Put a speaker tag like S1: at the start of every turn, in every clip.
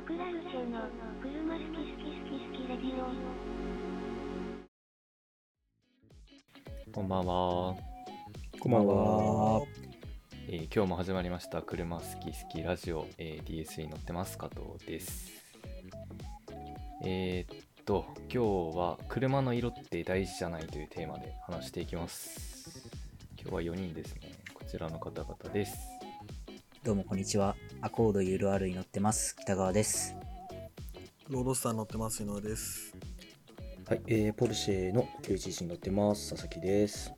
S1: マクラルシェの車好き好き好き好きレディオ。
S2: こんばんは、
S3: こんばんは。
S2: えー今日も始まりました車好き好きラジオ、えー DS に乗ってます加藤です。えーっと今日は車の色って大事じゃないというテーマで話していきます。今日は4人ですね。こちらの方々です。
S3: どうもこんにちは。アコード URR に乗ってます。北川です。
S4: ロードスター乗ってます井上です。
S5: はい、えー、ポルシェの911に乗ってます。佐々木です。
S2: よ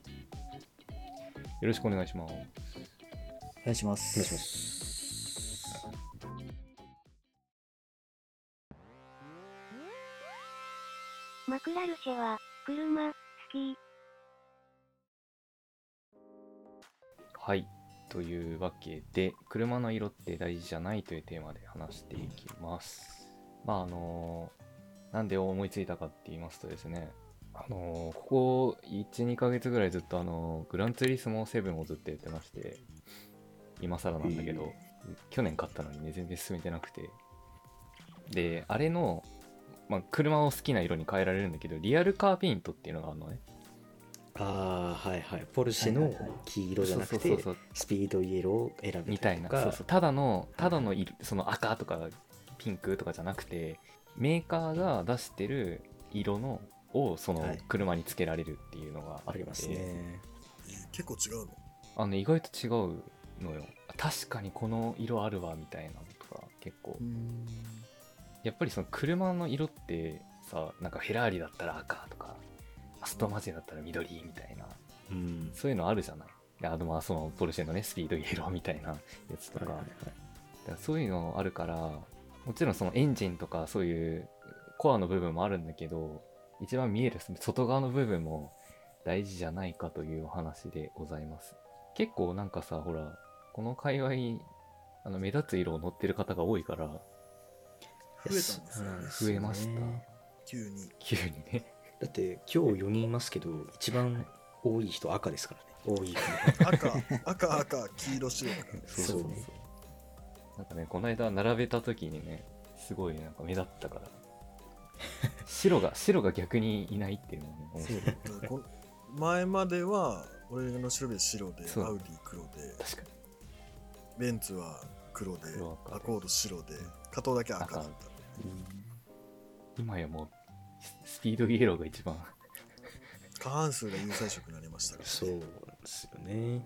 S2: ろしくお願いします
S3: お願いします。
S5: お願いします。
S1: マクラルシェは車好き
S2: はいというわけで車の色って大事じゃないというテーマで話していきます。まああのなんで思いついたかって言いますとですねあのここ12ヶ月ぐらいずっとあのグランツーリスモ7をずっとやってまして今更なんだけど、去年買ったのにね全然進めてなくて。であれの、まあ、車を好きな色に変えられるんだけどリアルカーペイントっていうのがあるのね。
S5: ああ、はいはい。ポルシェの黄色じゃなくてスピードイエローを選べ
S2: みたいな。そうそう。ただのただの色その赤とかピンクとかじゃなくてメーカーが出してる色のをその
S5: はい。
S2: 車につけられるっていうのがあって、
S5: ありますね。
S4: えー結構違うの？
S2: あの意外と違うのよ。確かにこの色あるわみたいなのとか結構。
S4: ん。
S2: やっぱりその車の色ってさなんかフェラーリだったら赤とかアストンマーチンだったら緑みたいな。
S5: うん。
S2: そういうのあるじゃない。であとまあそのポルシェのねスピードイエローみたいなやつとか、
S5: はいはいはい。
S2: だからそういうのあるからもちろんそのエンジンとかそういうコアの部分もあるんだけど一番見える外側の部分も大事じゃないかというお話でございます。結構なんかさほらこの界隈あの目立つ色を乗ってる方が多いから
S4: 増えたんですね。
S2: 増えました。
S5: ね
S4: 急に。
S2: 急にね
S5: だって今日4人いますけど、一番多い人赤ですからね。多い。
S4: 赤、赤、赤、黄色、白。
S2: そうそうそう。
S5: そう
S2: なんかねこの間並べた時にねすごいなんか目立ったから。白が白が逆にいないっていうのもね面白い。
S4: 前までは俺の白で白で、アウディ黒で、
S2: 確かに。
S4: ベンツは黒でアコード白で、加藤だけ赤だった。
S2: 今やもうススピードイエローが一番
S4: 過半数が有彩色になりましたから、
S5: そうなんですよね。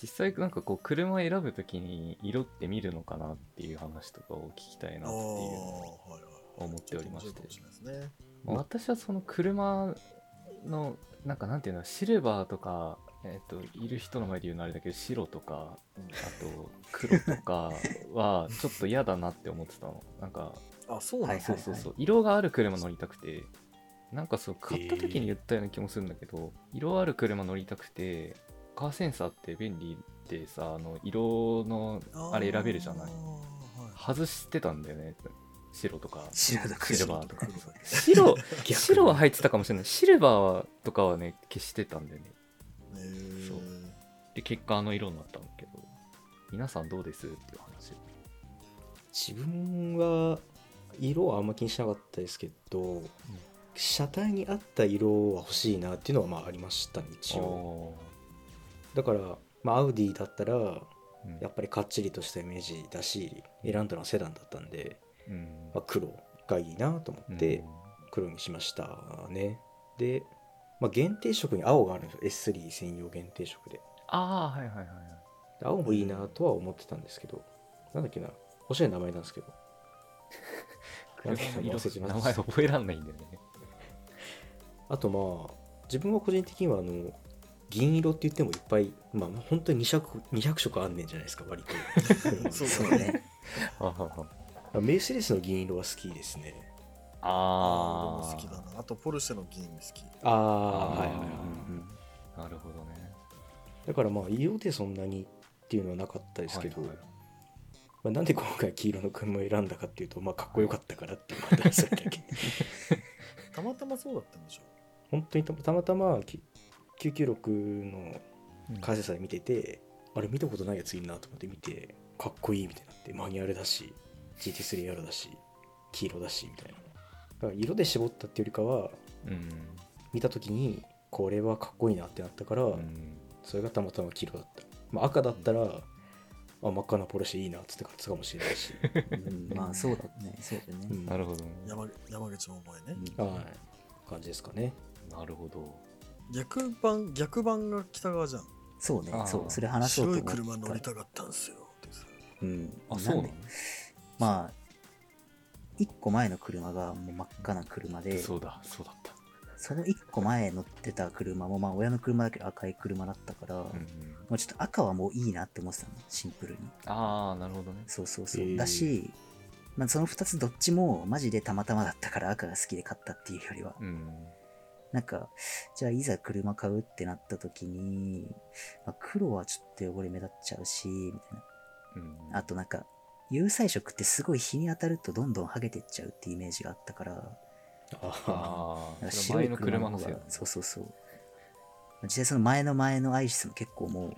S2: 実際なんかこう車選ぶ時に色って見るのかなっていう話とかを聞きたいなっていう。思っておりまして私はその車のなんかなんていうのシルバーとかえっ、といる人の前で言うのあれだけど白とかあと黒とかはちょっと嫌だなって思ってたのなんか
S4: あ、そうなんです
S2: そうそうそう。色がある車乗りたくて。なんかそう買った時に言ったような気もするんだけど、色ある車乗りたくてカーセンサーって便利でさあの色のあれ選べるじゃない？外してたんだよね。白とか。シルバーとか。白白は入ってたかもしれない。シルバーとかはね消してたんだよね。
S4: へー。
S2: そう。で結果あの色になったんだけど皆さんどうです？っていう話。
S5: 自分は色はあんま気にしなかったですけど、車体に合った色は欲しいなっていうのはまあありましたね一応。だから、まあ、アウディだったら
S2: うん。
S5: やっぱりかっちりとしたイメージだし選んだのはセダンだったんで、
S2: うん。
S5: まあ、黒がいいなと思って黒にしましたね、で、まあ、限定色に青があるんですよ。S3 専用限定色で。
S2: ああはいはいはい
S5: 青もいいなとは思ってたんですけどなんだっけな。おしゃれな名前なんですけど
S2: 名前覚えらんないんだよね。
S5: あとまあ自分は個人的にはあの銀色って言ってもいっぱいまあ本当に200 200色あんねんじゃないですか割と。
S4: そう
S3: ね。
S2: あはは
S5: メーセデスの銀色は好きですね。
S2: あー。
S4: 俺も好きだな。あと、ポルシェの銀好き。
S5: ああはいはいはい、
S2: なるほどね。
S5: だからまあ色でそんなにっていうのはなかったですけど、
S2: はいはい
S5: まあ、なんで今回黄色の車を選んだかっていうとまあかっこよかったからっていうのがあったけ。
S4: たまたまそうだったんでしょ
S5: 本当にたたまたまき996の
S2: うん
S5: カーセで見てて、あれ見たことないやついるなと思って見てかっこいいみたいになってマニュアルだし GT3R だし黄色だしみたいな。だから色で絞ったっていうよりかは
S2: うん。
S5: 見た時にこれはかっこいいなってなったから、
S2: うん。
S5: それがたまたま黄色だった、まあ、赤だったら、あ真っ赤なポルシェいいなっつって買ってたかもしれないし、
S3: うん、まあそうだね、そうだね。
S5: うん。
S2: なるほどね。
S4: 山山口の思いね。
S3: うん。
S5: はい。感じですかね。
S2: なるほど。
S4: 逆版、逆版が北側じゃん。
S3: そうね。
S2: あー、
S3: そう、それ話そうと
S4: 白い
S3: 思った。
S4: 車乗りたかったんすよ。ってさ
S3: うん。
S2: あそうなの？
S3: んで？まあ、一個前の車がもう真っ赤な車で、
S2: そうだ。そうだった
S3: その一個前乗ってた車も、まあ親の車だけど赤い車だったから、も
S2: う
S3: ちょっと赤はもういいなって思ってたの、シンプルに。
S2: ああなるほどね
S3: そうそうそう。だし、まあその二つどっちもマジでたまたまだったから赤が好きで買ったっていうよりは、
S2: うん
S3: なんか、じゃあいざ車買うってなった時に、まあ、黒はちょっと汚れ目立っちゃうし、みたいな。
S2: うん
S3: あとなんか、有彩色ってすごい日に当たるとどんどん剥げてっちゃうっていうイメージがあったから、
S5: あ
S2: ああ
S3: なんか
S2: それ前の車のせい
S3: 方がそうそうそう。実際その前の前のアイシスも結構もう、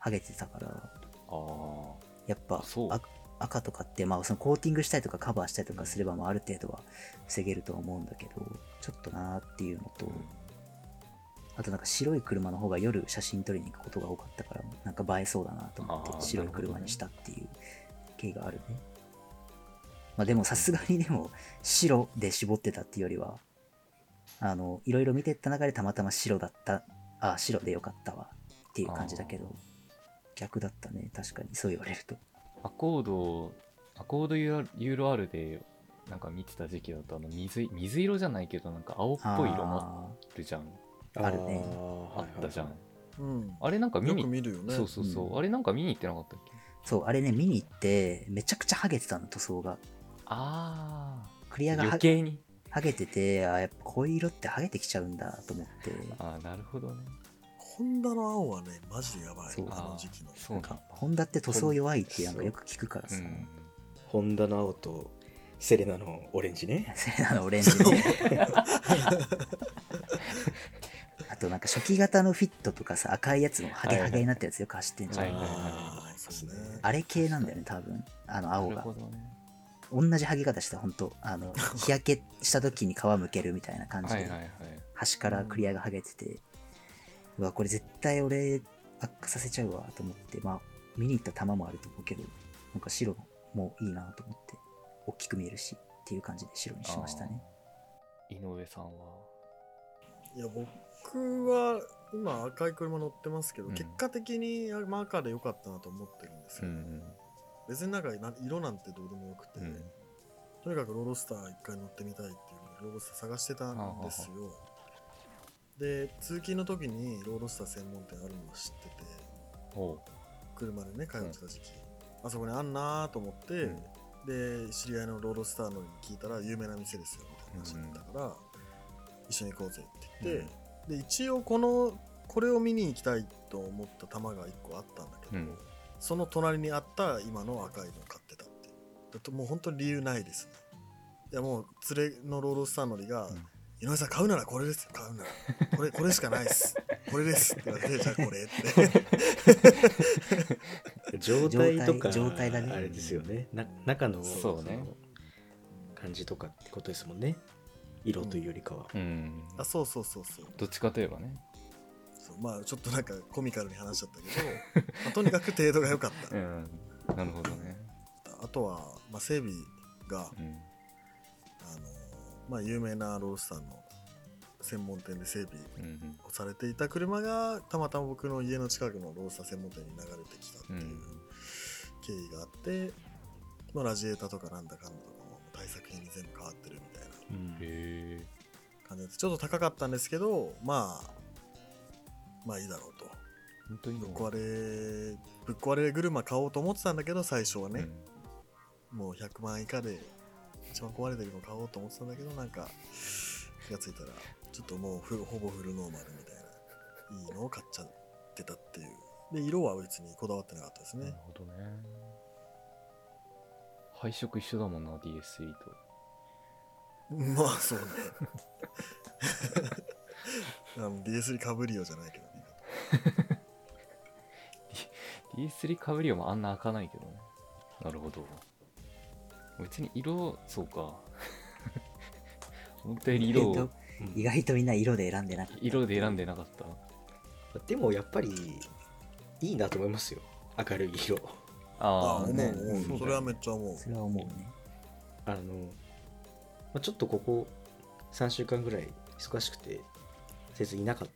S3: 剥げてたから、
S2: あ
S3: やっぱ赤とかって、まあそのコーティングしたりとかカバーしたりとかすれば、まあある程度は防げるとは思うんだけど、ちょっとなーっていうのと、あとなんか白い車の方が夜写真撮りに行くことが多かったから、なんか映えそうだなと思って白い車にしたっていう経緯があるね。まあでもさすがにでも白で絞ってたっていうよりは、あの、いろいろ見てった中でたまたま白だった、あ、白でよかったわっていう感じだけど、逆だったね、確かに。そう言われると。
S2: アコードアコードユーユーロ R でなんか見てた時期だとあの水水色じゃないけどなんか青っぽい色も
S3: あ
S2: あるじゃん。
S3: あるね。
S2: あったじゃん。
S4: うん。
S2: あれなんか見
S4: よ
S2: に
S4: ね。
S2: そうそうそう、
S3: うん。
S2: あれなんか見に行ってなかったっけ？
S3: ーそう、あれね、見に行って、めちゃくちゃハゲてたの、塗装が。
S2: あ
S3: クリアがは
S2: 余計に
S3: ハゲてて、あ、やっぱこういう色ってハゲてきちゃうんだと思って、
S2: ああなるほどね
S4: ホンダの青はね、マジでやばい
S3: そう。
S4: あの時期の。
S2: そうな
S3: ホンダって塗装弱いってなんかよく聞くからさ、
S2: うん
S5: ホンダの青とセレナのオレンジね
S3: セレナのオレンジね。あとなんか初期型のフィットとかさ、赤いやつもハゲハゲになったやつよく走ってんじゃん。
S2: はいはいはい
S4: ああ、そうね。
S3: あれ系なんだよね、多分。あの青が
S2: なるほ。どね
S3: 同じハゲ方した、ほんと。あの、日焼けした時に皮むけるみたいな感じで、端からクリアがハゲてて、うわ、これ絶対俺悪化させちゃうわと思って、まあ、見に行った玉もあると思うけど、なんか白もいいなと思って、大きく見えるし、っていう感じで白にしましたね。
S2: 井上さんは？い
S4: や、僕は今赤い車乗ってますけど、
S2: うん
S4: 結果的にまあ赤でよかったなと思ってるんですよ。
S2: うん
S4: 別になんかな色なんてどうでもよくて、
S2: うん。
S4: とにかくロードスター一回乗ってみたいっていうのでロードスター探してたんですよ。で、通勤の時にロードスター専門店あるのを知ってて、車でね、通ってた時期。あそこにあんなーと思って、で、知り合いのロードスターのに聞いたら有名な店ですよみたいな話だったから、一緒に行こうぜって言って、で、一応この、これを見に行きたいと思った玉が一個あったんだけど、
S2: うん
S4: その隣にあった今の赤いのを買ってたって。いう。だともう本当に理由ないですね。いやもう連れのロードスター乗りが、
S2: うん。
S4: 井上さん買うならこれですよ買うなら。これこれしかないっす。これですって言われてじゃあこれって。
S5: 状態とか
S3: 状態だね。
S5: あれですよね。な中の
S2: そうね。
S5: の感じとかってことですもんね。色というよりかは、
S2: うん。
S4: あそうそうそうそう。
S2: どっちかといえばね
S4: まあちょっとなんかコミカルに話しちゃったけど、まあとにかく程度が良かった、
S2: うん。なるほどね。
S4: あとは、まあ、整備が、
S2: うん。
S4: あのまあ、有名なロースターの専門店で整備
S2: うん
S4: をされていた車がたまたま僕の家の近くのロースター専門店に流れてきたって
S2: うん。
S4: いう経緯があって、まあ、ラジエーターとかなんだかんだとかも対策品に全部変わってるみたいな感じでちょっと高かったんですけどまあまあいいだろうと。
S2: 本当に
S4: ぶっ壊れぶっ壊れ車買おうと思ってたんだけど最初はね、
S2: うん。
S4: もう100万以下で一番壊れてるの買おうと思ってたんだけどなんか気がついたらちょっともうほぼフルノーマルみたいないいのを買っちゃってたっていう。で色は別にこだわってなかったですね。
S2: なるほどね。配色一緒だもんな DS3 と。
S4: まあそうね。あの DS かぶりようじゃないけどね
S2: DS3 かぶりはもあんな開かないけどねなるほど別に色、そうか。思ったより色を
S3: 意外と意外とみんな色で選んでなかった。
S2: 色で選んでなかった。
S5: でもやっぱりいいなと思いますよ明るい色
S4: ああ、
S2: ね
S4: 思う。それはめっちゃ思う。
S3: それは思うね。
S5: あの、まあ、ちょっとここ3週間ぐらい忙しくて先生いなかっ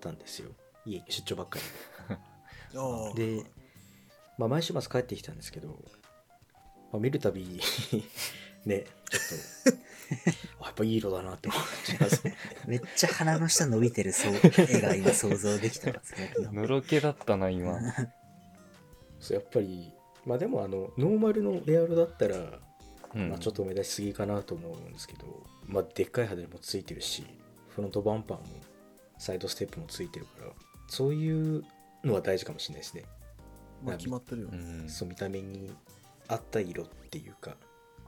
S5: たんですよ家に出張ばっかり で、まあ、毎週末帰ってきたんですけど、まあ、見るたび ねちょっと あやっぱいい色だなって思っちゃいますね
S3: めっちゃ鼻の下伸びてるそう絵が今想像できたわ。その
S2: のろけだったな、今。
S5: そうやっぱりまあでもあのノーマルのエアロだったら、
S2: うん
S5: まあ、ちょっと目立ちすぎかなと思うんですけど、まあ、でっかい羽もついてるしフロントバンパーもサイドステップもついてるからそういうのは大事かもしれないですね、
S4: まあ決まってるよね。
S2: うん。
S5: そう見た目に合った色っていうか。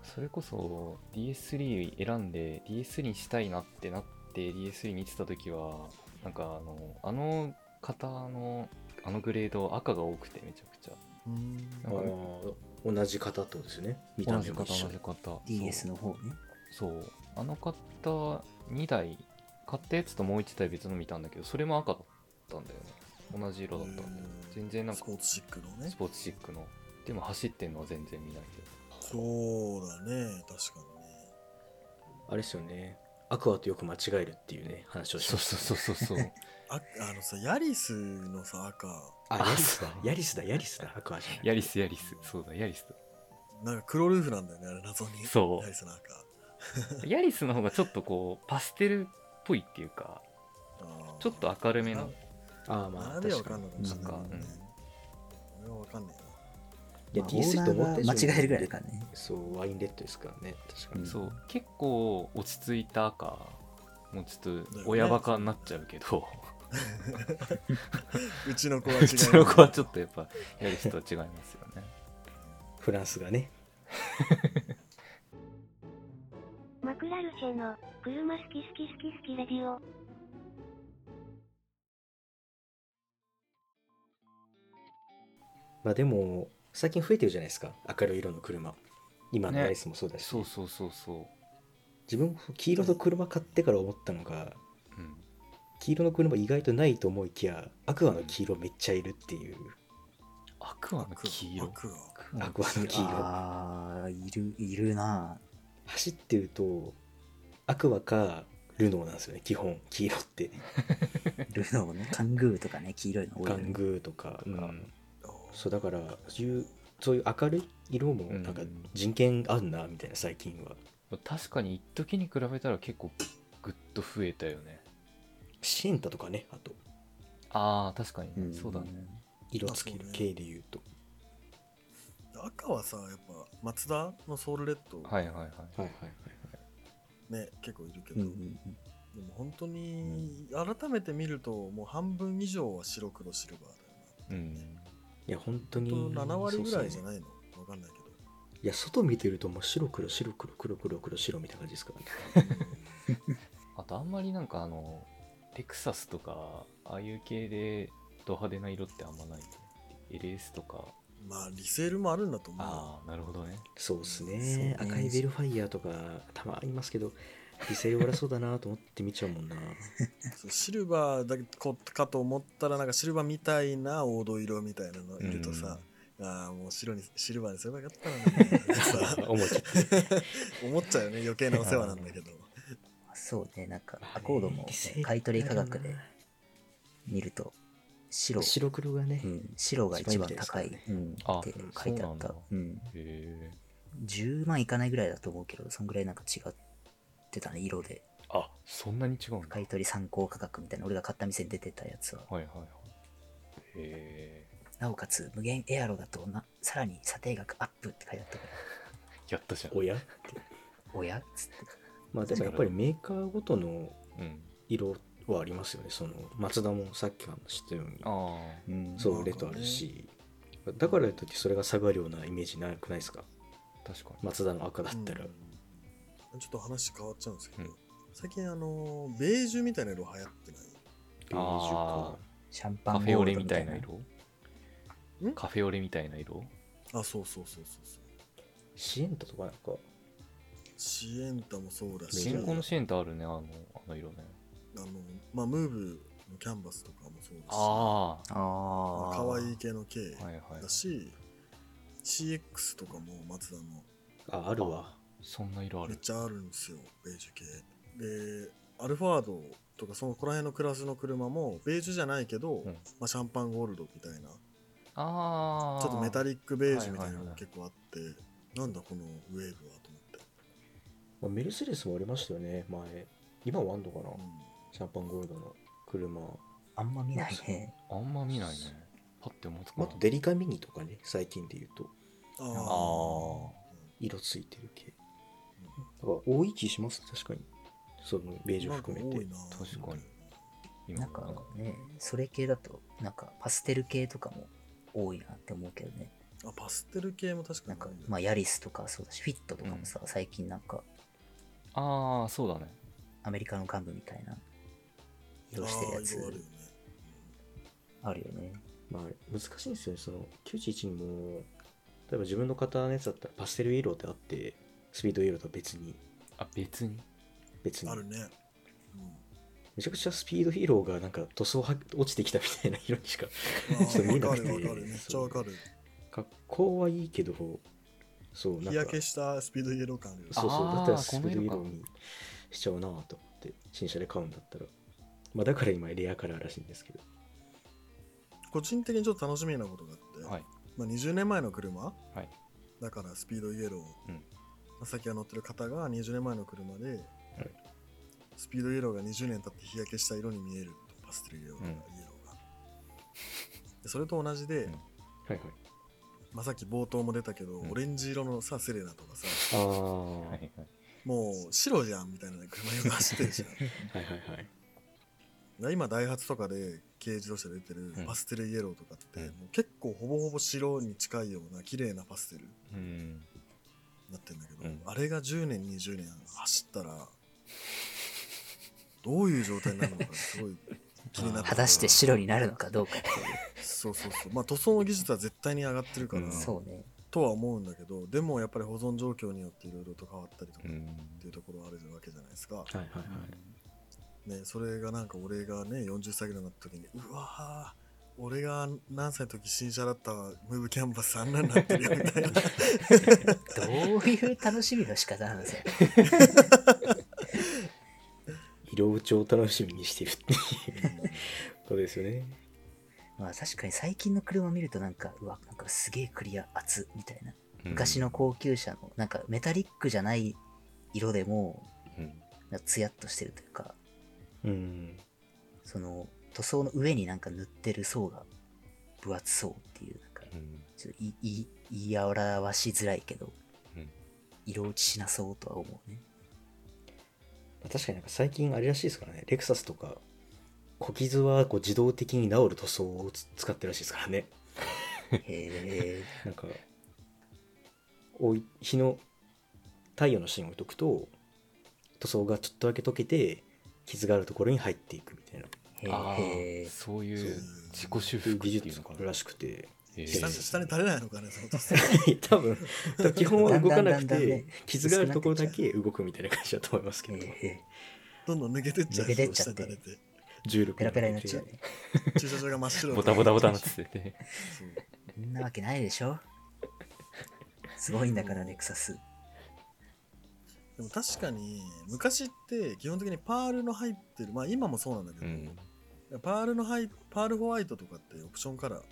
S2: それこそ DS3 選んで DS にしたいなってなって DS3 見てた時はなんかあのあの型のあのグレード赤が多くてめちゃくちゃ。
S4: うん。
S5: あ
S2: なんか
S5: ー同じ型ってことですよね。見た
S2: 同じ型
S5: 目も一緒
S2: 同じ型
S3: DS の方ね。
S2: そう。あの型2台買ったやつともう1台別の見たんだけどそれも赤だったんだよね。同じ色だったんだよ
S4: うん
S2: 全然なんか
S4: スポーツシックのね。
S2: ス。ポーツシックの。でも走ってんのは全然見ないけど
S4: そうだね、確かにね。
S5: あれですよね。アクアとよく間違えるっていうね話をし
S2: そう
S5: ました。
S2: そうそうそうそう
S4: ああのさ、ヤリスのさ、赤、
S5: あヤリスだ。ヤリスだヤリスだ。アクアじゃない。
S2: ヤリスヤリス。そうだヤリスだ。
S4: なんか黒ルーフなんだよね、あれ謎に。
S2: そう。
S4: ヤリスの赤。
S2: ヤリスの方がちょっとこうパステルっぽいっていうか
S4: あー。
S2: ちょっと明るめの
S5: ああまあ
S4: あれでは
S5: 確かに。
S4: わかんないかもしれな
S2: か
S4: ね。俺はわかんないな。
S5: いや、
S3: まあ
S5: DS と思った以上に
S3: オーナーが間違えるぐらいだからね。
S5: そうワインレッドですからね。確かに、
S3: うん
S2: そう。結構落ち着いた赤もうちょっと親バカになっちゃうけど、
S4: うちの子は違う。
S2: うちの子はちょっとやっぱヤリスとは違いますよね。
S5: フランスがね。
S1: マクラルシェの車好き好き好き好きレディオ。
S5: まあでも最近増えてるじゃないですか。明るい色の車。今の
S2: ね。
S5: ヤリスもそうだし、
S2: そうそうそうそう。
S5: 自分も黄色の車買ってから思ったのが
S2: うん。
S5: 黄色の車意外とないと思いきやアクアの黄色めっちゃいるっていう。
S2: アクアの黄色？
S4: アクア。
S5: アクアの黄色。
S3: ああ、いる、いるな。
S5: 走ってるとアクアかルノーなんですよね。基本黄色って。
S3: ルノーね、カングーとかね、黄色いの多い
S5: ガ
S3: よね。
S5: ングーとかが、
S2: うん
S5: そうだからそういうそういう明るい色もなんか
S2: うん
S5: 人権あんなみたいな最近は。
S2: 確かに一時に比べたら結構グッと増えたよね。
S5: シエンタとかねあと。
S2: ああ確かにね、
S3: ん。
S2: そうだね。
S5: 色つける系で言うと。
S4: 赤はさ、やっぱ、マツダのソウルレッド、
S2: はいはいはい。
S5: はいはいはい
S4: ね、結構いるけど、
S3: うんうんうん。
S4: でも本当に、改めて見ると、もう半分以上は白黒シルバーだよな。
S2: うん
S5: いや本当に
S4: 本当7割ぐらいじゃ
S5: い
S4: ないの？わかんないけど。
S5: いや外見てるともう白黒白黒黒黒黒白みたいな感じですか？ら ね
S2: あとあんまりなんかあのレクサスとかああいう系でド派手な色ってあんまない LS とか。
S4: まあ、リセールもあるんだと思うよ。
S2: ああなるほどね。
S5: そうっすね。赤いベルファイヤーとかたまにいますけどリセール悪そうだなと思って見ちゃうもんな。
S4: シルバーだけこかと思ったらなんかシルバーみたいな黄土色みたいなのいるとさ、ああもう白にシルバーにすればよかったのにね。さ
S5: 思っちゃ
S4: 思っちゃうよね余計なお世話なんだけど。
S3: そうね、なんか、アコードも
S5: リセール
S3: 買い取り価格で見ると、白、
S5: 白黒がね、
S3: うん、白が一番高い、うん、
S2: あ
S3: って書いてあった。
S2: そうなんだ。
S3: うん。
S2: へえ
S3: 10万いかないぐらいだと思うけど、そんぐらいなんか違ってたね、色で。
S2: あそんなに違うんだ。
S3: 買い取り参考価格みたいな、俺が買った店に出てたやつは。
S2: はいはいはい。へえ
S3: なおかつ、無限エアロだとな、さらに査定額アップって書いてあったから、
S2: やったじゃん。
S5: おや？
S3: おや？っつって。
S5: まあでもやっぱりメーカーごとの
S2: うん。
S5: 色はありますよね。そのマツダもさっき話したように。
S2: あ
S3: うん。
S5: そうレッドあるし。だからといってそれが下がるようなイメージなくないですか？
S2: あ確かに。
S5: マツダの赤だったら、
S4: うんちょっと話変わっちゃうんですけど、
S2: うん。
S4: 最近あのベージュみたいな色流行ってない？
S5: ベージュ
S2: あ
S5: か。
S3: シャンパン
S2: カフェオレ
S3: みたいな。
S2: 色？
S4: ん？
S2: カフェオレみたいな色？
S4: あそうそうそうそうそう。
S5: シエンタとかなんか？
S4: シエンタもそうだし。
S2: 新婚のシエンタあるね、あの、あの色ね。
S4: あのまあムーブのキャンバスとかもそうだし。
S2: あ
S3: ああ。
S4: 可愛い系の K
S2: あ。はいはい
S4: だ。し、CX とかもマツダの。
S5: ああるわ
S2: そんな色ある？
S4: めっちゃあるんですよベージュ系。でアルファードとかそのこら辺のクラスの車もベージュじゃないけど、
S2: ん。
S4: まあ、シャンパンゴールドみたいな。
S2: ああ。
S4: ちょっとメタリックベージュみたいなのが
S2: はいはいはい。
S4: 結構あって、なんだこのウェーブはと思って、
S5: まあメルセデスもありましたよね前。今はあんのかな、
S4: うん。
S5: シャンパンゴールドの車。
S3: あんま見ないね。
S2: あんま見ないね。パッて思いつか
S5: あ
S2: ない
S5: とデリカミニとかね最近で言うと。
S4: あ
S2: あ
S5: 色ついてる系だから多い気します？確かに。そのベージュ含めて。
S4: 多いな。
S2: 確かに。今
S3: なんかね、それ系だと、なんかパステル系とかも多いなって思うけどね。
S4: あパステル系も確か
S3: なんかまあヤリスとかそうだし、フィットとかもさ、最近なんか。
S2: ああ、そうだね。
S3: アメリカの幹部みたいな。色してるやつ。
S4: ああるよね。
S3: あるよね。
S5: まあ難しいんですよね。その911にも例えば自分の型のやつだったらパステルイエローってあってスピードイエローとは別に。
S2: あ、別に？
S5: 別に。
S4: あるね、
S5: めちゃくちゃスピードヒーローがなんか塗装は落ちてきたみたいな色にしか
S4: うん、
S5: ちょっと見えな
S4: わ
S5: くて
S4: かるわかる。めっちゃわかる。
S5: 格好はいいけどそうなんか
S4: 日焼けしたスピードイエロー感ある
S5: そうそう。だったらスピードイエローにしちゃうなと思って新車で買うんだったら。まあだから今レアカラーらしいんですけど。
S4: 個人的にちょっと楽しみなことがあって、
S2: はい。
S4: まあ、20年前の車。
S2: はい。
S4: だからスピードイエロー、さっきが乗ってる方が20年前の車で、スピードイエローが20年経って日焼けした色に見えるとパステルイエローが,、
S2: うん。
S4: イエローが。でそれと同じで、
S2: うん。
S5: はいはい。
S4: まあ、さっき冒頭も出たけど、
S2: うん。
S4: オレンジ色のさセレナとかさ。もう白じゃんみたいな車色走ってるじゃん。
S5: はいはい
S4: で今ダイハツとかで軽自動車で出てる
S2: うん。
S4: パステルイエローとかって、
S2: うん。
S4: もう結構ほぼほぼ白に近いような綺麗なパステル。に
S2: うん。
S4: なってるんだけど、
S2: うん
S4: あれが10年20年走ったらどういう状態になるのかすごい気になって
S3: 果たして白になるのかどうかってい
S4: そうそうそうまあ塗装の技術は絶対に上がってるから、
S2: うん
S3: う。そうね。
S4: とは思うんだけどでもやっぱり保存状況によっていろいろと変わったりとかっ
S2: うん。
S4: ていうところはあるわけじゃないですか、
S5: はいはいはい
S4: ね、それがなんか俺がね40歳ぐらいになった時にうわー俺が何歳の時新車だったムーブキャンバスあんなになってるよみたいな
S3: どういう楽しみの仕方なんですよ。
S5: 色打ちを楽しみにしてるっていうことですよね
S3: まあ確かに最近の車見るとなんか、うわ、なんかすげえクリア熱みたいな。
S2: うん
S3: 昔の高級車の、なんかメタリックじゃない色でも、
S2: うん。
S3: ツヤっとしてるというか、
S5: うん
S3: その塗装の上になんか塗ってる層が分厚そうっていう、なんか、
S2: うん。
S3: ちょっといい言い表しづらいけど、
S2: うん
S3: 色落ちしなそうとは思うね。
S5: まあ確かになんか最近あれらしいですからねレクサスとか小傷はこう自動的に治る塗装をつ使ってるらしいですからね
S3: へえ。
S5: なんかおい日の太陽の芯を置いとくと塗装がちょっとだけ溶けて傷があるところに入っていくみたいな。
S2: そういう自己修復。
S5: 技術らしくて
S4: 下に下に垂れないのかねその
S5: 多分多分基本は動かなくて
S3: ね
S5: 傷があるところだけ動くみたいな感じだと思いますけど。
S4: どんどん抜けてっちゃう
S3: 抜けてっちゃって
S5: 重力
S3: ペラペラになっちゃうね。
S4: 駐車場が真っ白
S2: ボタボタボタなってて。
S4: そう
S3: そんなわけないでしょ？すごいんだから、レクサス。
S4: でも確かに昔って基本的にパールの入ってるまあ今もそうなんだけど、
S2: うん。
S4: パールの入パールホワイトとかってオプションカラー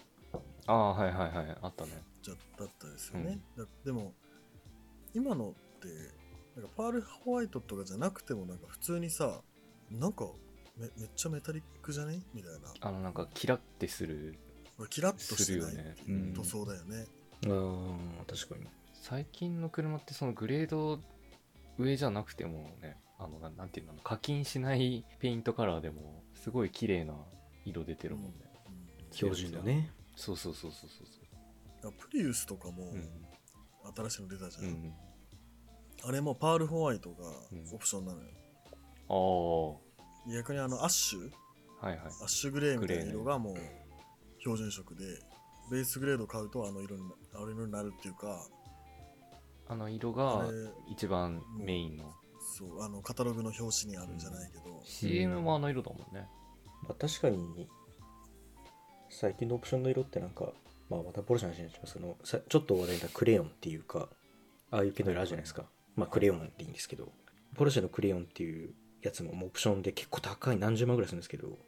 S2: ああ、はいはいはい。あったね。
S4: じゃだったですよね、だでも今のってなんかパールホワイトとかじゃなくてもなんか普通にさなんかめめっちゃメタリックじゃね？みたいな。
S2: あの、なんか、キラってする。
S4: キラッとしてない
S2: するよね。
S4: 塗装だよね。
S5: ああ確かに。
S2: 最近の車ってそのグレード上じゃなくてもね、あの、ななんていうの、課金しないペイントカラーでも、すごい綺麗な色出てるもんね。
S5: 標準だね。
S2: そうそうそうそうそう
S4: う。んプリウスとかも。新しいの出たじゃん、
S2: うん。
S4: あれもパールホワイトが
S2: うん。
S4: オプションなのよ、
S2: ああ、
S4: 逆にあのアッシュ？
S2: はいはい。
S4: アッシュグレーみたいな色がもう標準色でベースグレード買うとあの色になあの色になるっていうか
S2: あの色が一番メインの
S4: そうあのカタログの表紙にあるんじゃないけど、
S2: CM もあの色だもんね。
S5: まあ、確かに最近のオプションの色ってなんか、まあ、またポルシェの話になっちゃいますけどさちょっと話題になったクレヨンっていうかああいう系の色あるじゃないですか。まあクレヨンでいいんですけどポルシェのクレヨンっていうやつももうオプションで結構高い何十万ぐらいするんですけど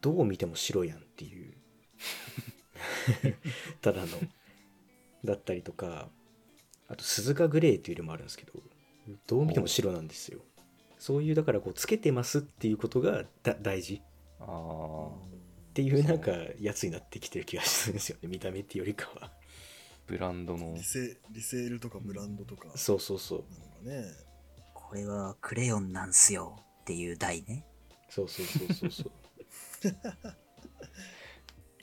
S5: どう見ても白やんっていう。ただのだったりとかあと鈴鹿グレーっていう色もあるんですけどどう見ても白なんですよ。そういうだからこうつけてますっていうことがだ大事。
S2: ああ
S5: っていうなんかやつになってきてる気がするんですよね。見た目っていうよりかは。
S2: ブランドの。
S4: リセリセールとかブランドとか。
S5: そうそうそう。
S4: なのかね。
S3: これはクレヨンなんすよっていう題ね。
S5: そうそうそうそうそう。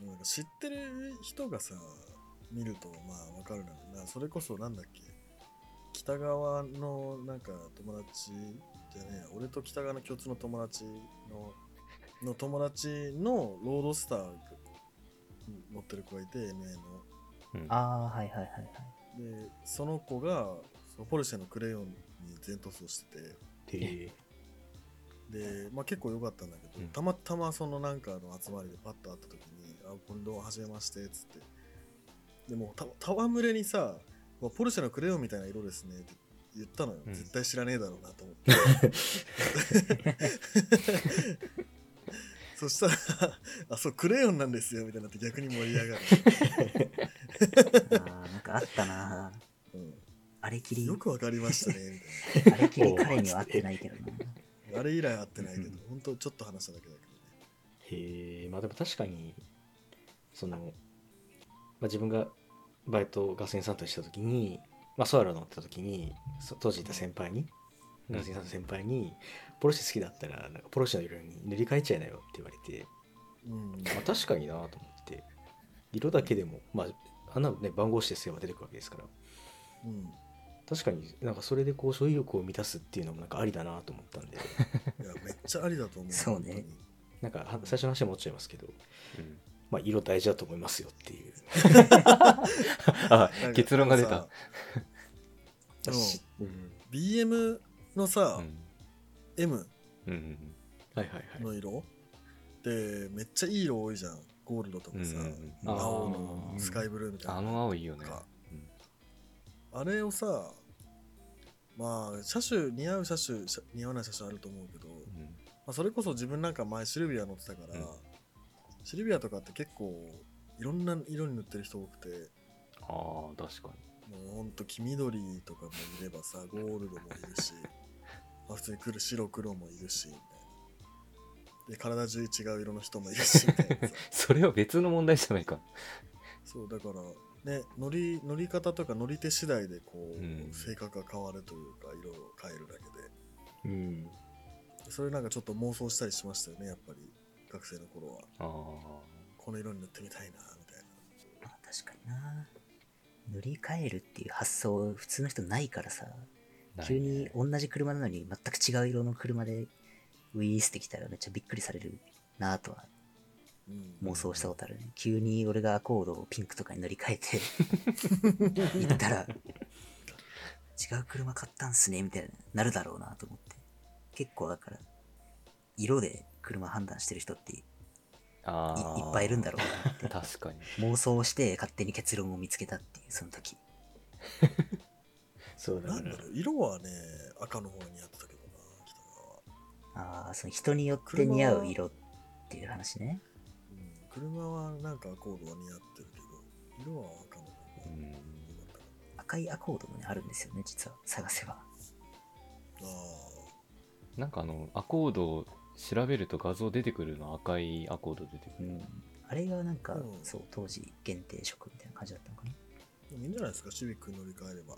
S4: なんか知ってる人がさ見るとまあわかるななそれこそなんだっけ北川のなんか友達じゃねえ俺と北川の共通の友達のの友達のロードスターに乗ってる子がいて MA の。
S2: うん。
S3: ああ、はいはいはいはい。
S4: でその子がそのポルシェのクレヨンに全塗装してて。
S5: で
S4: で、まあ、結構良かったんだけど、
S2: うん。
S4: たまたまそのなんかの集まりでパッと会った時に「あこんどうもはじめまして」っつって。でもた戯れにさ「わポルシェのクレヨンみたいな色ですね」って言ったのよ、
S2: うん。
S4: 絶対知らねえだろうなと思って。そしたら「あそうクレヨンなんですよ」みたいになって逆に盛り上がる、
S3: ああ、なんかあったな。
S4: うん。
S3: あれきり、
S4: よくわかりましたねみたい
S3: あれきり 彼には会ってないけどな。
S4: なあれ以来会ってないけど、
S3: うん
S4: 本当ちょっと話しただけだけどね。
S5: へえまあでも確かにその、まあ、自分がバイトガソリンスタンドにした時にまあソアラ乗ってた時にそ当時いた先輩に
S2: うん
S5: ガソリンスタンドの先輩にポルシェ好きだったらなんかポルシェの色に塗り替えちゃいなよって言われて、
S4: うん。
S5: まあ、確かになと思って色だけでもまああんなのね番号指定すれば出てくるわけですから。
S4: うん。
S5: 確かになんかそれでこう所有欲を満たすっていうのもなんかありだなと思ったんで。
S4: いやめっちゃありだと思う。
S3: そうね。
S5: なんかは最初の話は持っちゃいますけど。
S2: うん
S5: まあ色大事だと思いますよっていう。
S2: 結論が出た。
S5: うん。
S4: BM のさ、
S2: うん。
S4: M の色？でめっちゃいい色多いじゃん。ゴールドとかさ、
S2: うん
S4: 青のスカイブルーみたいな。
S2: あの青いいよね。
S4: か。あれをさまあ車種似合う車種車似合わない車種あると思うけど、ま
S2: うん。
S4: あ、それこそ自分なんか前シルビア乗ってたから、
S2: うん
S4: シルビアとかって結構いろんな色に塗ってる人多くて
S2: ああ確か
S4: もうほんと黄緑とかもいればさゴールドもいるし まあ普通に来る白黒もいるしみたいな。で体中違う色の人もいるしみたいな
S2: それは別の問題じゃないか。
S4: そうだからね乗り乗り方とか乗り手次第でこう、
S2: うん。
S4: 性格が変わるというか色を変えるだけ
S5: うん。
S4: でそれなんかちょっと妄想したりしましたよねやっぱり学生の頃は
S2: ああ
S4: この色に塗ってみたいなみたいな
S3: まあ確かにな。塗り替えるっていう発想普通の人ないからさ、
S2: ない
S3: 急に同じ車なのに全く違う色の車でウィースってきたらめっちゃびっくりされるなとは
S4: うん
S3: 妄想したことあるね。急に俺がアコードをピンクとかに塗り替えて 行ったら違う車買ったんすねみたいななるだろうなと思って。結構だから色で車判断してる人っていい
S2: ああ
S3: っぱいいるんだろうなって。
S2: 確かに。
S3: 妄想して勝手に結論を見つけたっていうその時。
S5: そうだから
S4: なんだろう。色はね赤の方が似合ってたけどな北川は、
S3: ああその人によって似合う色っていう話ね。
S4: うん、車はなんかアコードは似合ってるけど色は赤の方が
S2: うん
S3: 赤いアコードもねあるんですよね実は。探せば。
S4: なあ
S2: なんかあのアコードを調べると画像出てくるの赤いアコード出てくる、
S3: うん。あれがなんか、
S4: うん。
S3: そう当時限定色みたいな感じだったのか
S4: ーでもいいんじゃないですか？シビックに乗り換えれば。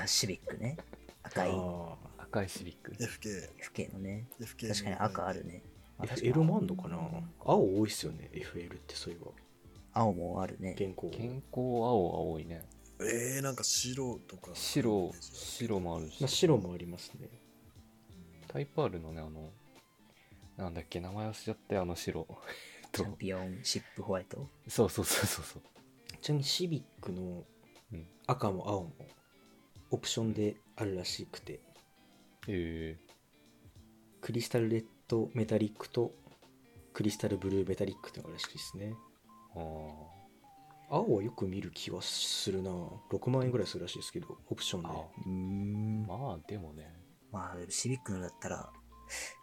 S3: な シビックね。赤い。
S5: あ
S2: 赤いシビック。
S4: FK
S3: FK のね。
S4: FK
S3: 確かに赤あるね。あ
S5: あ
S3: 確かに。
S5: FL もあんのかな？青多いっすよね FL ってそういえば。
S3: 青もあるね。
S5: 健康
S2: 健康青が多いね。
S4: えー、なんか白とか。
S2: 白白もあるし、
S5: まあ、白もありますね。
S2: タイプ R のねあのなんだっけ名前忘れちゃったよあの白と。
S3: チャンピオンシップホワイト？
S2: そうそうそうそうそう。
S5: ちなみにシビックの
S2: うん。
S5: 赤も青もオプションであるらしくて。
S2: え。
S5: クリスタルレッドメタリックとクリスタルブルーメタリックってのがあるらしいですね。
S2: ー、あ
S5: 青はよく見る気はするな。6万円ぐらいするらしいですけどオプションで。
S2: あ
S3: うーん。
S2: あ。まあでもね。
S3: まあ、シビックのだったら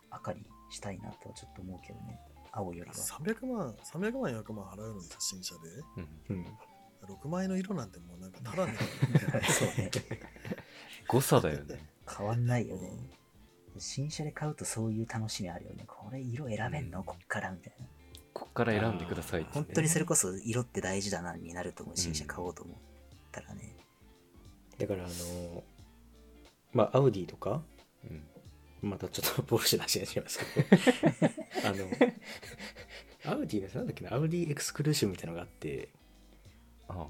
S3: 赤にしたいなとはちょっと思うけどね。青よりは。
S4: 300万、300万、400万払うのにさ、新車で。
S2: うん。
S5: うん
S4: 6万円の色なんてもうなんかただみたい
S3: そうね。
S2: 誤差だよね。
S3: 変わんないよね。新車で買うとそういう楽しみあるよね。これ色選べんの？こっからみたいな。
S2: こっから選んでくださいって、ね。
S3: 本当にそれこそ色って大事だなになると思う。新車買おうと思ったらね。
S5: だからあのまあアウディとか
S2: うん。
S5: またちょっとポルシェの話になっちゃいますけど。あのアウディのなんだっけなアウディエクスクルーシブみたいなのがあって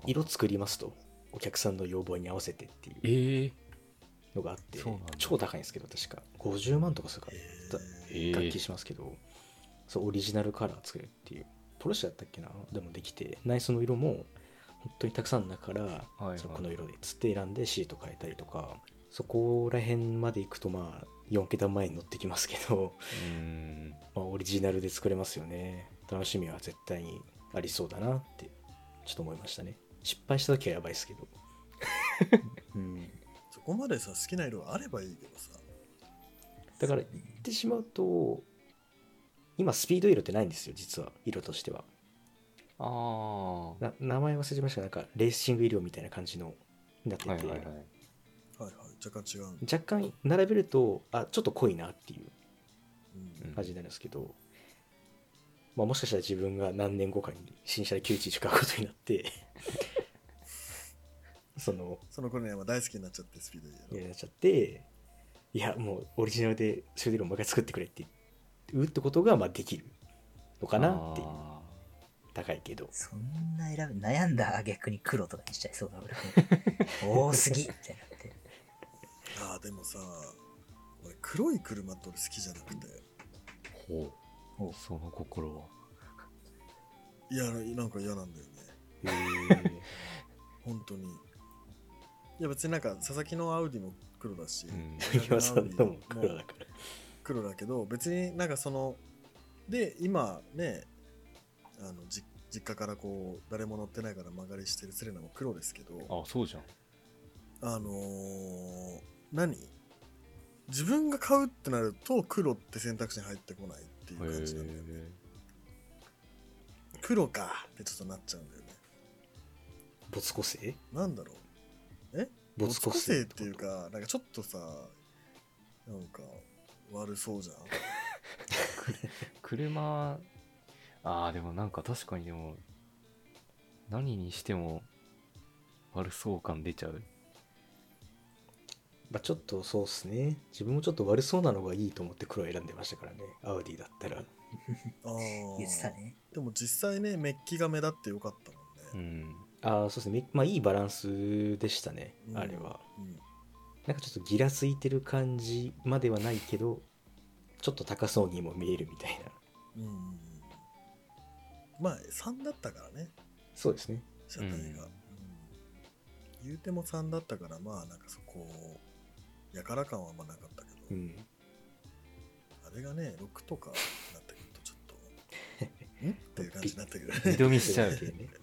S5: 色作りますとお客さんの要望に合わせてっていう
S2: ええ。
S5: のがあって
S2: そうなんだ。
S5: 超高いんですけど確か。50万とかするか
S4: な。
S5: だ
S2: え。え
S5: 楽器しますけど、そうオリジナルカラー作るっていう。ポルシェだったっけな？でもできて内装の色も本当にたくさんの中から、
S2: いはい。
S5: そのこの色でつって選んでシート変えたりとかそこら辺まで行くとまあ4桁前に乗ってきますけど、
S2: うーん。
S5: まあ、オリジナルで作れますよね楽しみは絶対にありそうだなってちょっと思いましたね失敗した時はやばいですけど
S3: うん。
S4: そこまでさ、好きな色があればいいけどさ。
S5: だから言ってしまうと今スピード色ってないんですよ実は色としては
S2: ああ。
S5: な名前忘れましたがなんかレーシング色みたいな感じのになってて、
S2: はいはいはい。
S4: 若干違うん
S5: 若干並べるとあちょっと濃いなっていう感じになるんですけど、まあ、もしかしたら自分が何年後かに新車で911買うことになって その
S4: その頃にはまあ大好きになっちゃって、スピードいいやろ。
S5: やっちゃっていやもうオリジナルでそれでもう一回作ってくれって言うってことがまあできるのかなっていう
S2: あ
S5: 高いけど
S3: そんな選ぶ、悩んだ逆に黒とかにしちゃいそうだ、俺も。多すぎってなって。
S4: ああ、でもさ、俺黒い車って俺好きじゃなくて。
S2: ーほう。
S3: ほう
S2: その心は。
S4: いや、なんか嫌なんだよね。
S5: へー
S4: 本当に。いや別になんか佐々木のアウディも黒だし、
S2: うん
S5: も黒だから
S4: 黒だけど別になんかそので今ねあのじ実家からこう誰も乗ってないから曲がりしてるセレナも黒ですけど
S2: あ、そうじゃん。
S4: あのー何？自分が買うってなると黒って選択肢に入ってこないっていう
S2: へ
S4: 感じなんだよね。
S2: え。
S4: 黒かってちょっとなっちゃうんだよね。
S5: 没個性？
S4: なんだろう。え？
S5: 没個性
S4: っていうかなんかちょっとさなんか悪そうじゃん？
S2: 車、ああ、でもなんか確かにでも、何にしても悪そう感出ちゃう。
S5: まあ、ちょっとそうっすね。自分もちょっと悪そうなのがいいと思って黒選んでましたからね。アウディだったら。
S4: あー。
S3: 言ってたね。
S4: でも実際ねメッキが目立ってよかったもね、
S2: うん。ん。
S5: ああそうですね。まあいいバランスでしたね、
S4: うん。
S5: あれは。
S4: うん。
S5: なんかちょっとギラついてる感じまではないけどちょっと高そうにも見えるみたいな。
S4: うんまあ3だったからね。
S5: そうですね。
S4: 車体が、
S2: うん。
S4: うん。言うても3だったからまあなんかそこやから感はあんまなかったけど、
S5: うん。
S4: あれがね6とかなってくるとちょっと ん？っていう感じになってくる。
S2: 二度見しちゃう
S5: けどね。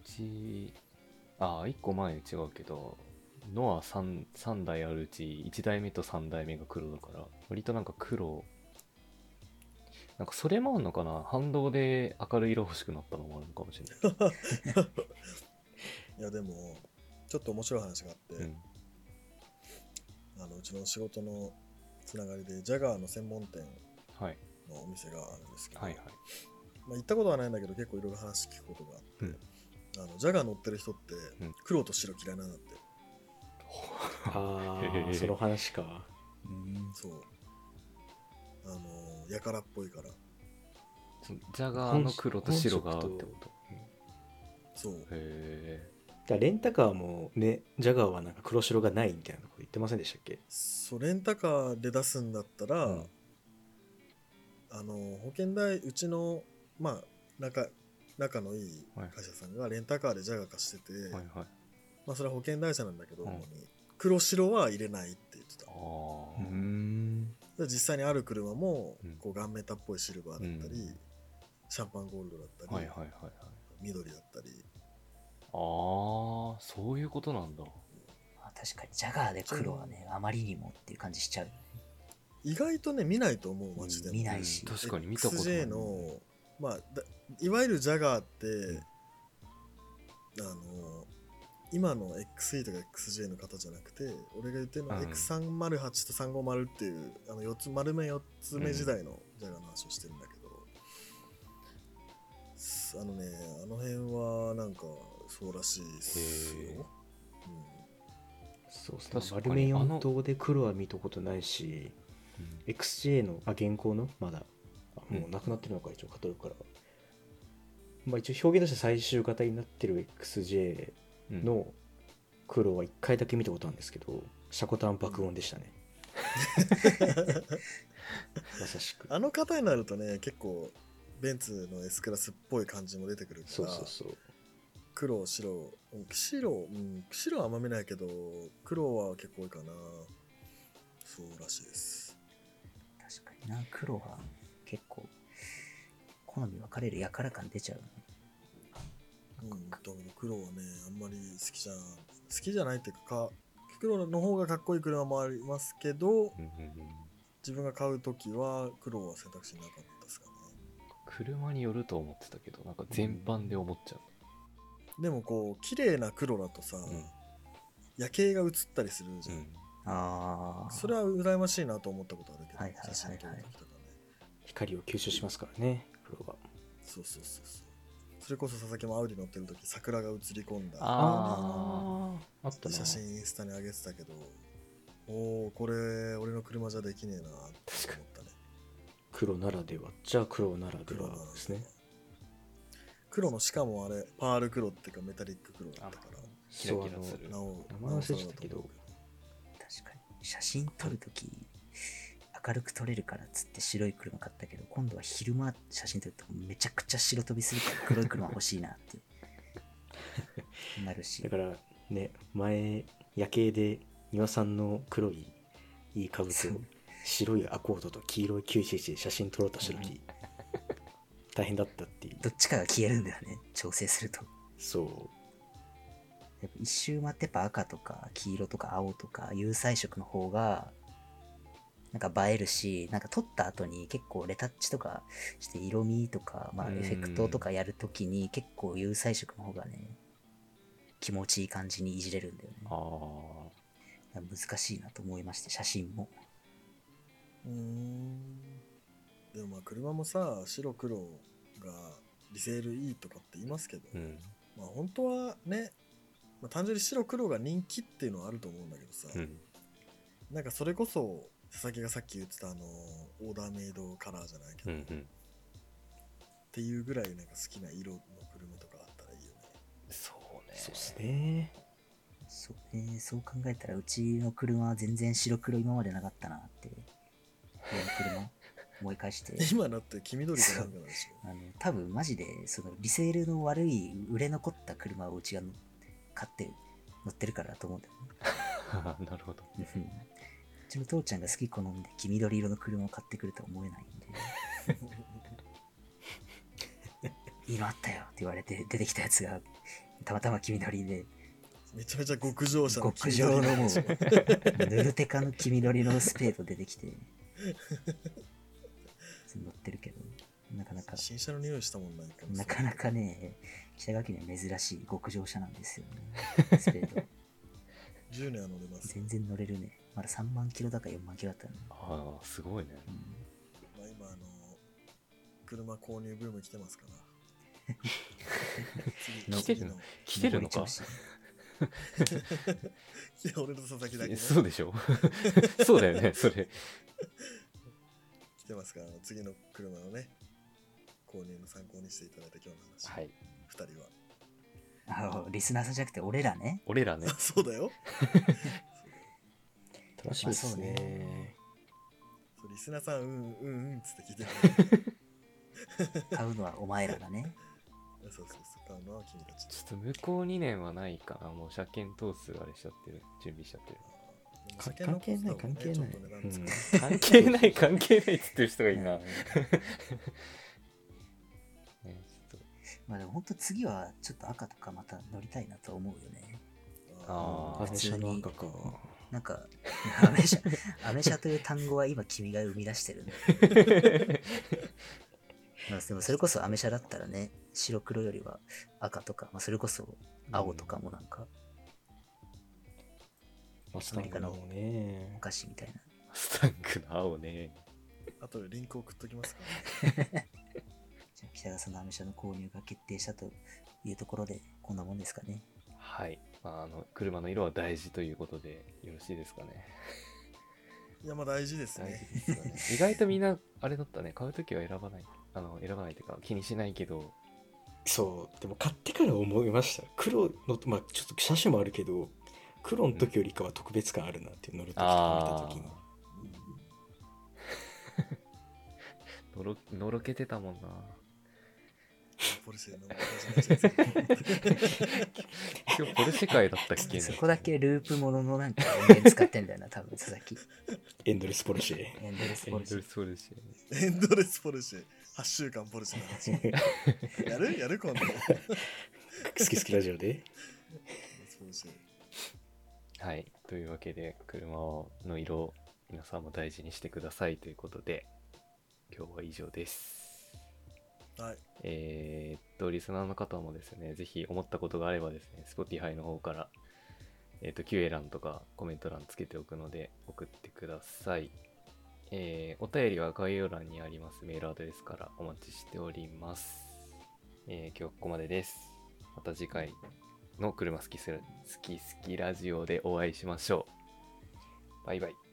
S2: うち、ああ、一個前違うけど、ノア 3, 3台あるうち1台目と3台目が黒だから、割となんか黒、なんかそれもあんのかな？反動で明るい色欲しくなったのもあるのかもしれない。
S4: いやでもちょっと面白い話があって、
S2: うん。
S4: あのうちの仕事のつながりでジャガーの専門店
S2: はい。
S4: のお店があるんですけど、
S2: はいはい。
S4: まあ、行ったことはないんだけど結構いろいろ話聞くことがあって、
S2: うん
S4: あのジャガー乗ってる人って
S2: うん
S4: 黒と白嫌いなんだって、
S5: ああその話か
S3: うん。
S4: そうあのやからっぽいから
S2: そジャガーの黒と白が合うってこと？
S4: そう
S2: へえ。
S5: だレンタカーもねジャガーはなんか黒白がないみたいなこと言ってませんでしたっけ？
S4: そうレンタカーで出すんだったら、
S5: うん。
S4: あの保険代うちのまあ仲仲のいい
S2: はい
S4: 会社さんがレンタカーでジャガー貸してて、
S2: はいはい。
S4: まあそれは保険会社なんだけど、
S2: うん。
S4: 黒白は入れないって言ってた。
S2: あ
S5: う
S2: ー
S5: ん。
S4: で実際にある車も、
S2: うん。
S4: こうガンメタっぽいシルバーだったり、
S2: うん。
S4: シャンパンゴールドだったり、
S2: はいはいはいはい。
S4: 緑だったり
S2: ああそういうことなんだ。
S3: まあ確かにジャガーで黒はね、あまりにもっていう感じしちゃう。
S4: 意外とね見ないと思う街でも、
S3: 見ないし。
S2: うん確かに見たことない。
S4: XJ の、まあ、だいわゆるジャガーって、あの今の XE とか XJ の方じゃなくて俺が言ってるのは
S2: うん。
S4: X308 と350っていうあの4つ丸目4つ目時代のジャガーの話をしてるんだけど、すあのねあの辺はなんかそうらしいっす
S2: へ
S4: よ、
S5: そうですね。
S2: 確かに
S5: 丸目
S2: あの
S5: 4等で黒は見たことないし XJ のあ現行のまだあもうなくなってるのか一応カトルから。まあ一応表現として最終型になってる XJ
S2: うん。
S5: の黒は1回だけ見たことあるんですけどシャコタン爆音でしたね。まさしく。
S4: あの方になるとね結構ベンツの S クラスっぽい感じも出てくるから。
S5: そうそうそう
S4: 黒白。うん白うん白はあんま見ないけど黒は結構多いかな。そうらしいです。
S3: 確かにな、黒は結構好み分かれるやから感出ちゃう。
S4: うんだけど黒はねあんまり好きじゃん好きじゃないっていうかか黒の方がかっこいい車もありますけど
S2: うんうんうん。
S4: 自分が買う時は黒は選択肢なかったですかね。
S2: 車によると思ってたけどなんか全般で思っちゃう
S4: でもこう綺麗な黒だとさ、
S2: ん。
S4: 夜景が映ったりするじゃん、
S2: うん。
S3: ああ。
S4: それは羨ましいなと思ったことあるけど、
S3: はいはいはいはい。
S4: 写真撮る時とかね。
S5: 光を吸収しますからね黒が。
S4: そうそうそうそう。それこそ佐々木もアウディ乗ってる時桜が映り込んだ。
S2: あ
S5: あったな。
S4: 写真インスタに上げてたけどおおこれ俺の車じゃできねえなって思ったね。
S5: 黒ならではじゃあ黒ならで
S4: 黒なら
S5: はですね
S4: 黒のしかもあれパール黒っていうかメタリック黒だったから
S2: キラキラする
S4: なお
S5: 名前忘れちゃったけど
S3: 確かに。写真撮るとき、明るく撮れるからっつって白い車買ったけど、今度は昼間写真撮るとめちゃくちゃ白飛びするから黒い車欲しいなって。なるし
S5: だ。からね前夜景で庭さんの黒いいい株と白いアコードと黄色い911で写真撮ろうとした時大変だったっていう。
S3: どっちかが消えるんだよね。調整すると。
S5: そう。
S3: やっぱ一周回ってやっぱ赤とか黄色とか青とか有彩色の方がなんか映えるしなんか撮った後に結構レタッチとかして色味とか、まあ、
S2: うん。
S3: エフェクトとかやるときに結構有彩色の方がね気持ちいい感じにいじれるんだよね。
S2: あ
S3: 難しいなと思いまして写真も。
S4: うーんでもまあ車もさ白黒がリセールいいとかって言いますけど、
S2: うん。
S4: まあ本当はね、まあ、単純に白黒が人気っていうのはあると思うんだけどさ、
S2: うん。
S4: なんかそれこそ佐々木がさっき言ってたあのオーダーメイドカラーじゃないけど、っ
S2: うんうん。
S4: ていうぐらいなんか好きな色の車とかあったらいいよね。
S2: そうね。
S5: そうですね。
S3: そうね。そう考えたらうちの車は全然白黒今までなかったなって。家の車思い返して。
S4: 今だって黄緑かなんかなんでしょ
S3: あの多分マジでそのリセールの悪い売れ残った車をうちが買って乗ってるからだと思うんだよね。
S2: なるほど。
S3: うん。うちの父ちゃんが好き好んで黄緑色の車を買ってくるとは思えないんで。いいのあったよって言われて出てきたやつがたまたま黄緑で。
S4: めちゃめちゃ極上車の
S3: 極上のもうヌルテカの黄緑のスペード出てきて乗ってるけどなかなか。
S4: 新車の匂いしたもんなんか。
S3: なかなかね、北川家には珍しい極上車なんですよね。スペード。
S4: 10年は乗れます、
S3: 全然乗れるね。まだ3万キロだか4万キロだったの、ね。
S2: ああすごいね。
S3: うん。
S4: まあ、今あの車購入ブーム来てますから。次
S2: 来てるの？来てるのか？
S4: いや俺と佐々木だけ、ね、
S2: そうでしょ？そうだよねそれ
S4: 来てますから次の車のね購入の参考にしていただいた今日の話、
S2: はい
S4: 2人は
S3: あのリスナーさんじゃなくて俺らね。
S2: 俺らね
S4: あそうだよ
S5: 楽しみですね,、
S3: ね
S4: そうリスナーさんうんうんうんっつって聞いてる
S3: 買うのはお前らだね。
S4: そうそうそう買うのは君たち。
S2: ちょっと向こう2年はないかな。もう車検通すあれしちゃってる。準備しちゃってる。
S5: か関係ない関係ない、
S2: 関係ない関係ないっつってる人がいるな。
S3: まあでも本当次はちょっと赤とかまた乗りたいなと思うよね。
S2: あー。
S5: アメ車の赤か。
S3: なんか、アメ車、アメ車という単語は今君が生み出してるね。まあでもそれこそアメ車だったらね、白黒よりは赤とか、まあ、それこそ青とかもなんか。
S5: マスタングのもね
S3: お菓子みたいな。
S2: スタンクの青ね。
S4: あとでリンク送っときますか？
S3: じゃあ北川さんのアメ車の購入が決定したというところで、こんなもんですかね。
S2: はい。まあ、あの、車の色は大事ということでよろしいですかね。
S4: いや、まあ大事です
S2: 大
S4: ね。
S2: 事ですよね。意外とみんな、あれだったね。買うときは選ばない。あの、選ばないというか、気にしないけど、
S5: そうでも買ってから思いました黒のまあちょっと車種もあるけど黒の時よりかは特別感あるなっていう乗る時とか見た時に
S2: のろ、のろけてたもんな。
S4: ポルシェの
S2: 今日ポルシェ会だったっけ
S3: そこだけループもののなんか音源使ってんだよな、多分佐々木。
S5: エンドレスポルシェ
S3: エンドレス
S2: エンドレ
S3: ポルシェ。
S2: スポルシェ。
S4: エンドレスポルシェ。8週間ポルシェの話。やる？やる？今度。
S5: 好き好きラジオで
S4: ポルシェ
S2: はい。というわけで、車の色を皆さんも大事にしてくださいということで、今日は以上です。
S4: はい。
S2: えーっと、リスナーの方もですね、ぜひ思ったことがあればですね、Spotify の方から、えーっと、Q&A 欄とかコメント欄つけておくので送ってください。えーお便りは概要欄にありますメールアドレスからお待ちしております。えー今日はここまでです。また次回の車好きする好き好きラジオでお会いしましょう。バイバイ。